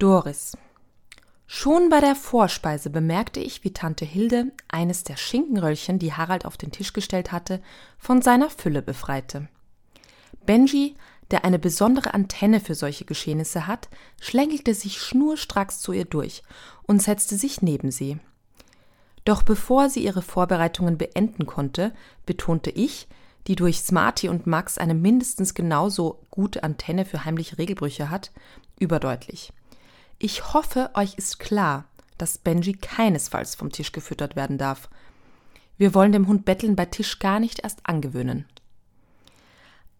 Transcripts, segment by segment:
Doris. Schon bei der Vorspeise bemerkte ich, wie Tante Hilde eines der Schinkenröllchen, die Harald auf den Tisch gestellt hatte, von seiner Fülle befreite. Benji, der eine besondere Antenne für solche Geschehnisse hat, schlängelte sich schnurstracks zu ihr durch und setzte sich neben sie. Doch bevor sie ihre Vorbereitungen beenden konnte, betonte ich, die durch Smarty und Max eine mindestens genauso gute Antenne für heimliche Regelbrüche hat, überdeutlich. Ich hoffe, euch ist klar, dass Benji keinesfalls vom Tisch gefüttert werden darf. Wir wollen dem Hund Betteln bei Tisch gar nicht erst angewöhnen.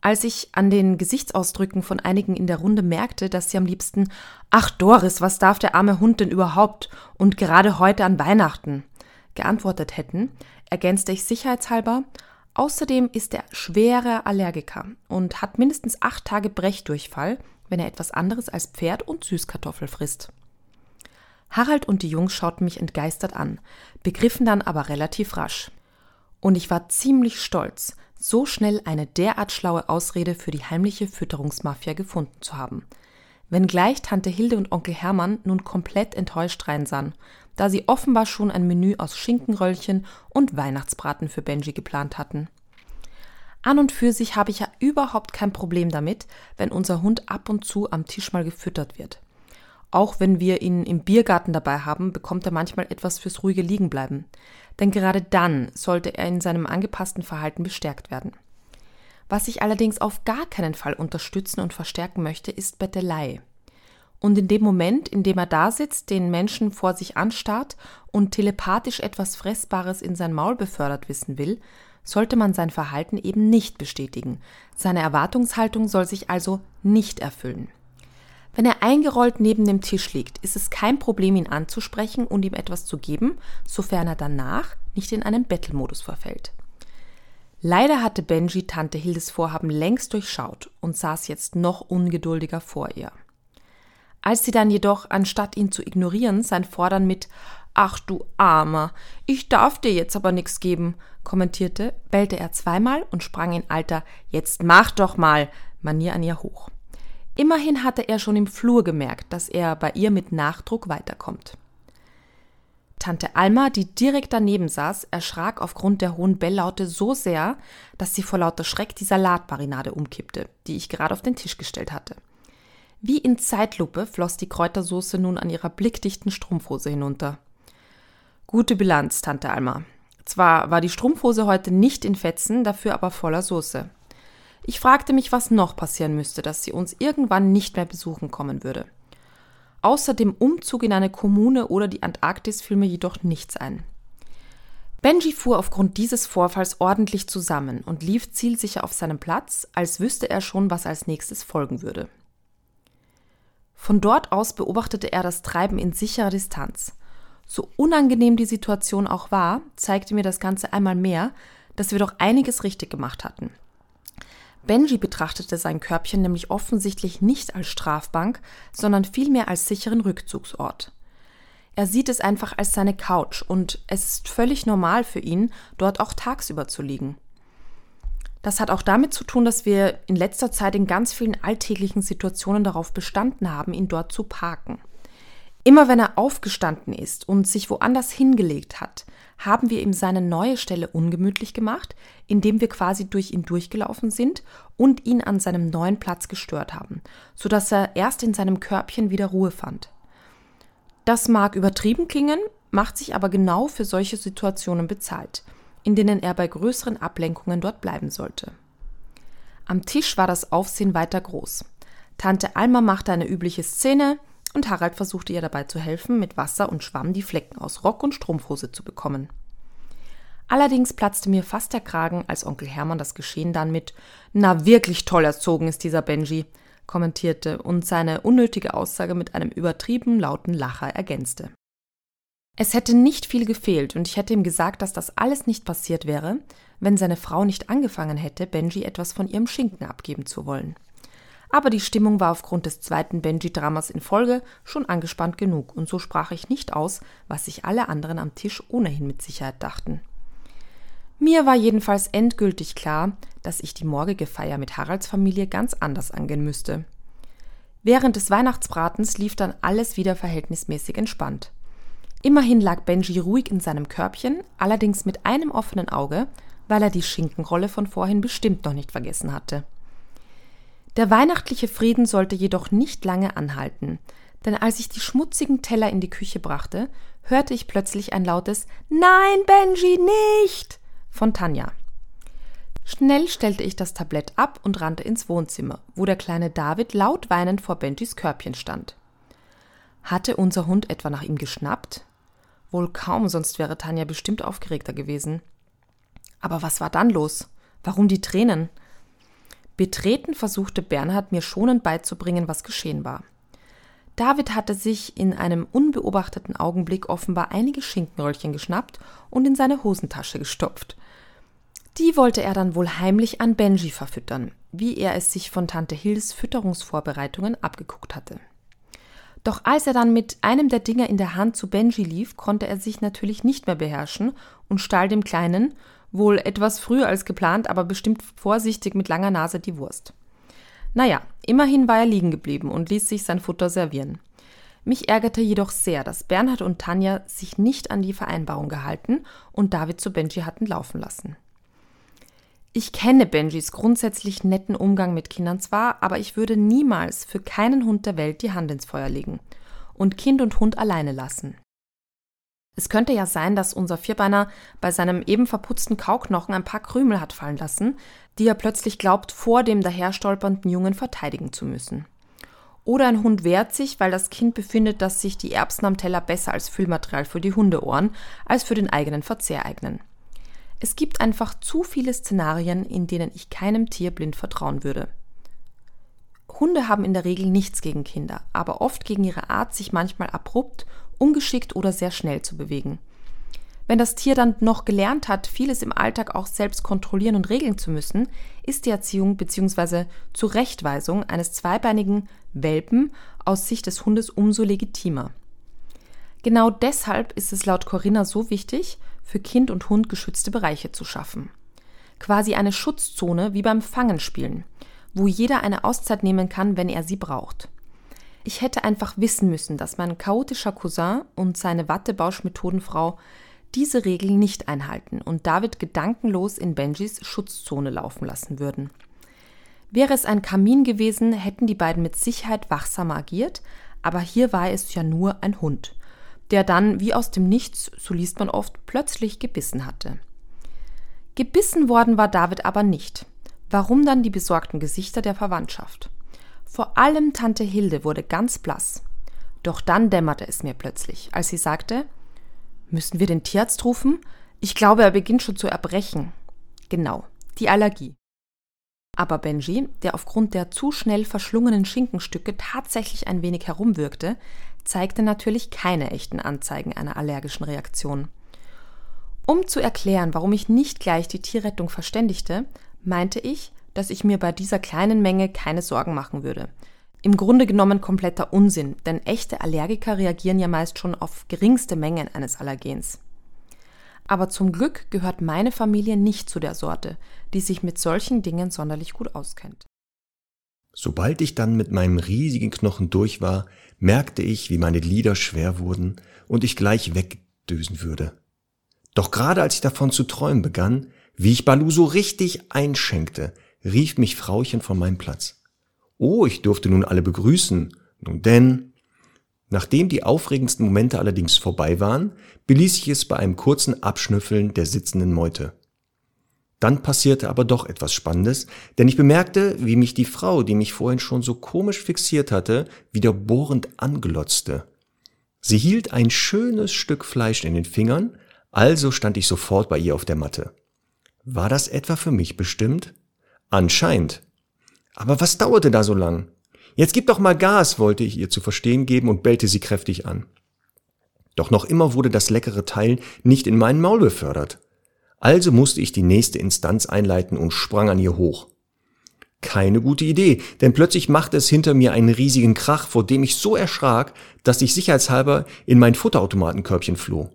Als ich an den Gesichtsausdrücken von einigen in der Runde merkte, dass sie am liebsten Ach Doris, was darf der arme Hund denn überhaupt und gerade heute an Weihnachten geantwortet hätten, ergänzte ich sicherheitshalber Außerdem ist er schwerer Allergiker und hat mindestens acht Tage Brechdurchfall wenn er etwas anderes als Pferd und Süßkartoffel frisst. Harald und die Jungs schauten mich entgeistert an, begriffen dann aber relativ rasch. Und ich war ziemlich stolz, so schnell eine derart schlaue Ausrede für die heimliche Fütterungsmafia gefunden zu haben. Wenngleich Tante Hilde und Onkel Hermann nun komplett enttäuscht reinsahen, da sie offenbar schon ein Menü aus Schinkenröllchen und Weihnachtsbraten für Benji geplant hatten. An und für sich habe ich ja überhaupt kein Problem damit, wenn unser Hund ab und zu am Tisch mal gefüttert wird. Auch wenn wir ihn im Biergarten dabei haben, bekommt er manchmal etwas fürs ruhige Liegenbleiben. Denn gerade dann sollte er in seinem angepassten Verhalten bestärkt werden. Was ich allerdings auf gar keinen Fall unterstützen und verstärken möchte, ist Bettelei. Und in dem Moment, in dem er da sitzt, den Menschen vor sich anstarrt und telepathisch etwas Fressbares in sein Maul befördert wissen will, sollte man sein Verhalten eben nicht bestätigen. Seine Erwartungshaltung soll sich also nicht erfüllen. Wenn er eingerollt neben dem Tisch liegt, ist es kein Problem, ihn anzusprechen und ihm etwas zu geben, sofern er danach nicht in einen Bettelmodus verfällt. Leider hatte Benji Tante Hildes Vorhaben längst durchschaut und saß jetzt noch ungeduldiger vor ihr. Als sie dann jedoch, anstatt ihn zu ignorieren, sein Fordern mit Ach du Armer, ich darf dir jetzt aber nichts geben, kommentierte, bellte er zweimal und sprang in alter Jetzt mach doch mal Manier an ihr hoch. Immerhin hatte er schon im Flur gemerkt, dass er bei ihr mit Nachdruck weiterkommt. Tante Alma, die direkt daneben saß, erschrak aufgrund der hohen Belllaute so sehr, dass sie vor lauter Schreck die Salatmarinade umkippte, die ich gerade auf den Tisch gestellt hatte. Wie in Zeitlupe floss die Kräutersoße nun an ihrer blickdichten Strumpfhose hinunter. Gute Bilanz, Tante Alma. Zwar war die Strumpfhose heute nicht in Fetzen, dafür aber voller Soße. Ich fragte mich, was noch passieren müsste, dass sie uns irgendwann nicht mehr besuchen kommen würde. Außer dem Umzug in eine Kommune oder die Antarktis fiel mir jedoch nichts ein. Benji fuhr aufgrund dieses Vorfalls ordentlich zusammen und lief zielsicher auf seinem Platz, als wüsste er schon, was als nächstes folgen würde. Von dort aus beobachtete er das Treiben in sicherer Distanz. So unangenehm die Situation auch war, zeigte mir das Ganze einmal mehr, dass wir doch einiges richtig gemacht hatten. Benji betrachtete sein Körbchen nämlich offensichtlich nicht als Strafbank, sondern vielmehr als sicheren Rückzugsort. Er sieht es einfach als seine Couch und es ist völlig normal für ihn, dort auch tagsüber zu liegen. Das hat auch damit zu tun, dass wir in letzter Zeit in ganz vielen alltäglichen Situationen darauf bestanden haben, ihn dort zu parken. Immer wenn er aufgestanden ist und sich woanders hingelegt hat, haben wir ihm seine neue Stelle ungemütlich gemacht, indem wir quasi durch ihn durchgelaufen sind und ihn an seinem neuen Platz gestört haben, sodass er erst in seinem Körbchen wieder Ruhe fand. Das mag übertrieben klingen, macht sich aber genau für solche Situationen bezahlt, in denen er bei größeren Ablenkungen dort bleiben sollte. Am Tisch war das Aufsehen weiter groß. Tante Alma machte eine übliche Szene, und Harald versuchte ihr dabei zu helfen, mit Wasser und Schwamm die Flecken aus Rock und Strumpfhose zu bekommen. Allerdings platzte mir fast der Kragen, als Onkel Hermann das Geschehen dann mit Na wirklich toll erzogen ist dieser Benji, kommentierte und seine unnötige Aussage mit einem übertrieben lauten Lacher ergänzte. Es hätte nicht viel gefehlt und ich hätte ihm gesagt, dass das alles nicht passiert wäre, wenn seine Frau nicht angefangen hätte, Benji etwas von ihrem Schinken abgeben zu wollen aber die Stimmung war aufgrund des zweiten Benji-Dramas in Folge schon angespannt genug und so sprach ich nicht aus, was sich alle anderen am Tisch ohnehin mit Sicherheit dachten. Mir war jedenfalls endgültig klar, dass ich die morgige Feier mit Haralds Familie ganz anders angehen müsste. Während des Weihnachtsbratens lief dann alles wieder verhältnismäßig entspannt. Immerhin lag Benji ruhig in seinem Körbchen, allerdings mit einem offenen Auge, weil er die Schinkenrolle von vorhin bestimmt noch nicht vergessen hatte. Der weihnachtliche Frieden sollte jedoch nicht lange anhalten, denn als ich die schmutzigen Teller in die Küche brachte, hörte ich plötzlich ein lautes Nein, Benji, nicht von Tanja. Schnell stellte ich das Tablett ab und rannte ins Wohnzimmer, wo der kleine David laut weinend vor Benjis Körbchen stand. Hatte unser Hund etwa nach ihm geschnappt? Wohl kaum, sonst wäre Tanja bestimmt aufgeregter gewesen. Aber was war dann los? Warum die Tränen? Betreten versuchte Bernhard mir schonend beizubringen, was geschehen war. David hatte sich in einem unbeobachteten Augenblick offenbar einige Schinkenröllchen geschnappt und in seine Hosentasche gestopft. Die wollte er dann wohl heimlich an Benji verfüttern, wie er es sich von Tante Hills Fütterungsvorbereitungen abgeguckt hatte. Doch als er dann mit einem der Dinger in der Hand zu Benji lief, konnte er sich natürlich nicht mehr beherrschen und stahl dem Kleinen, wohl etwas früher als geplant, aber bestimmt vorsichtig mit langer Nase die Wurst. Naja, immerhin war er liegen geblieben und ließ sich sein Futter servieren. Mich ärgerte jedoch sehr, dass Bernhard und Tanja sich nicht an die Vereinbarung gehalten und David zu Benji hatten laufen lassen. Ich kenne Benjis grundsätzlich netten Umgang mit Kindern zwar, aber ich würde niemals für keinen Hund der Welt die Hand ins Feuer legen und Kind und Hund alleine lassen. Es könnte ja sein, dass unser Vierbeiner bei seinem eben verputzten Kauknochen ein paar Krümel hat fallen lassen, die er plötzlich glaubt, vor dem daherstolpernden Jungen verteidigen zu müssen. Oder ein Hund wehrt sich, weil das Kind befindet, dass sich die Erbsen am Teller besser als Füllmaterial für die Hundeohren als für den eigenen Verzehr eignen. Es gibt einfach zu viele Szenarien, in denen ich keinem Tier blind vertrauen würde. Hunde haben in der Regel nichts gegen Kinder, aber oft gegen ihre Art, sich manchmal abrupt, ungeschickt oder sehr schnell zu bewegen. Wenn das Tier dann noch gelernt hat, vieles im Alltag auch selbst kontrollieren und regeln zu müssen, ist die Erziehung bzw. Zurechtweisung eines zweibeinigen Welpen aus Sicht des Hundes umso legitimer. Genau deshalb ist es laut Corinna so wichtig, für Kind und Hund geschützte Bereiche zu schaffen. Quasi eine Schutzzone wie beim Fangenspielen, wo jeder eine Auszeit nehmen kann, wenn er sie braucht. Ich hätte einfach wissen müssen, dass mein chaotischer Cousin und seine Wattebausch-Methodenfrau diese Regeln nicht einhalten und David gedankenlos in Benjis Schutzzone laufen lassen würden. Wäre es ein Kamin gewesen, hätten die beiden mit Sicherheit wachsamer agiert, aber hier war es ja nur ein Hund der dann, wie aus dem Nichts, so liest man oft, plötzlich gebissen hatte. Gebissen worden war David aber nicht. Warum dann die besorgten Gesichter der Verwandtschaft? Vor allem Tante Hilde wurde ganz blass. Doch dann dämmerte es mir plötzlich, als sie sagte, Müssen wir den Tierarzt rufen? Ich glaube, er beginnt schon zu erbrechen. Genau, die Allergie. Aber Benji, der aufgrund der zu schnell verschlungenen Schinkenstücke tatsächlich ein wenig herumwirkte, zeigte natürlich keine echten Anzeigen einer allergischen Reaktion. Um zu erklären, warum ich nicht gleich die Tierrettung verständigte, meinte ich, dass ich mir bei dieser kleinen Menge keine Sorgen machen würde. Im Grunde genommen kompletter Unsinn, denn echte Allergiker reagieren ja meist schon auf geringste Mengen eines Allergens. Aber zum Glück gehört meine Familie nicht zu der Sorte, die sich mit solchen Dingen sonderlich gut auskennt. Sobald ich dann mit meinem riesigen Knochen durch war, merkte ich, wie meine Glieder schwer wurden und ich gleich wegdösen würde. Doch gerade als ich davon zu träumen begann, wie ich Balu so richtig einschenkte, rief mich Frauchen von meinem Platz. Oh, ich durfte nun alle begrüßen. Nun denn, nachdem die aufregendsten Momente allerdings vorbei waren, beließ ich es bei einem kurzen Abschnüffeln der sitzenden Meute. Dann passierte aber doch etwas Spannendes, denn ich bemerkte, wie mich die Frau, die mich vorhin schon so komisch fixiert hatte, wieder bohrend anglotzte. Sie hielt ein schönes Stück Fleisch in den Fingern, also stand ich sofort bei ihr auf der Matte. War das etwa für mich bestimmt? Anscheinend. Aber was dauerte da so lang? Jetzt gib doch mal Gas, wollte ich ihr zu verstehen geben und bellte sie kräftig an. Doch noch immer wurde das leckere Teil nicht in meinen Maul befördert. Also musste ich die nächste Instanz einleiten und sprang an ihr hoch. Keine gute Idee, denn plötzlich machte es hinter mir einen riesigen Krach, vor dem ich so erschrak, dass ich sicherheitshalber in mein Futterautomatenkörbchen floh.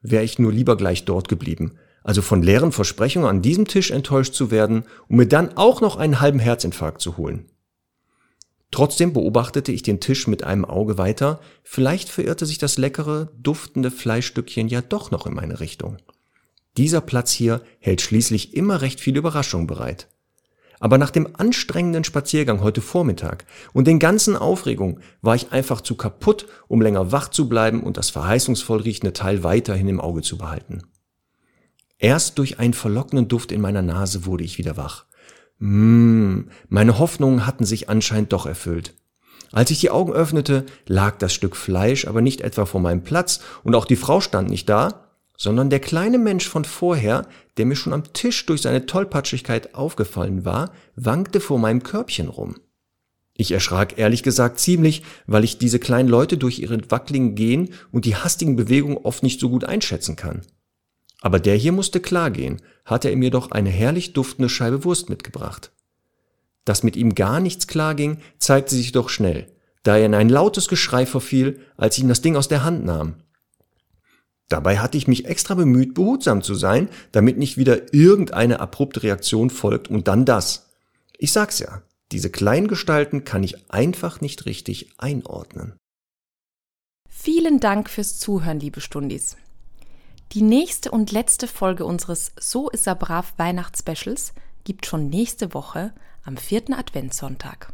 Wäre ich nur lieber gleich dort geblieben, also von leeren Versprechungen an diesem Tisch enttäuscht zu werden, um mir dann auch noch einen halben Herzinfarkt zu holen. Trotzdem beobachtete ich den Tisch mit einem Auge weiter, vielleicht verirrte sich das leckere, duftende Fleischstückchen ja doch noch in meine Richtung. Dieser Platz hier hält schließlich immer recht viel Überraschung bereit. Aber nach dem anstrengenden Spaziergang heute Vormittag und den ganzen Aufregungen war ich einfach zu kaputt, um länger wach zu bleiben und das verheißungsvoll riechende Teil weiterhin im Auge zu behalten. Erst durch einen verlockenden Duft in meiner Nase wurde ich wieder wach. Mmh, meine Hoffnungen hatten sich anscheinend doch erfüllt. Als ich die Augen öffnete, lag das Stück Fleisch aber nicht etwa vor meinem Platz und auch die Frau stand nicht da, sondern der kleine Mensch von vorher, der mir schon am Tisch durch seine Tollpatschigkeit aufgefallen war, wankte vor meinem Körbchen rum. Ich erschrak ehrlich gesagt ziemlich, weil ich diese kleinen Leute durch ihre wackeligen Gehen und die hastigen Bewegungen oft nicht so gut einschätzen kann. Aber der hier musste klar gehen, hatte er mir doch eine herrlich duftende Scheibe Wurst mitgebracht. Dass mit ihm gar nichts klar ging, zeigte sich doch schnell, da er in ein lautes Geschrei verfiel, als ich ihm das Ding aus der Hand nahm. Dabei hatte ich mich extra bemüht, behutsam zu sein, damit nicht wieder irgendeine abrupte Reaktion folgt und dann das. Ich sag's ja, diese kleinen Gestalten kann ich einfach nicht richtig einordnen. Vielen Dank fürs Zuhören, liebe Stundis. Die nächste und letzte Folge unseres So ist er brav Weihnachtsspecials gibt schon nächste Woche am vierten Adventssonntag.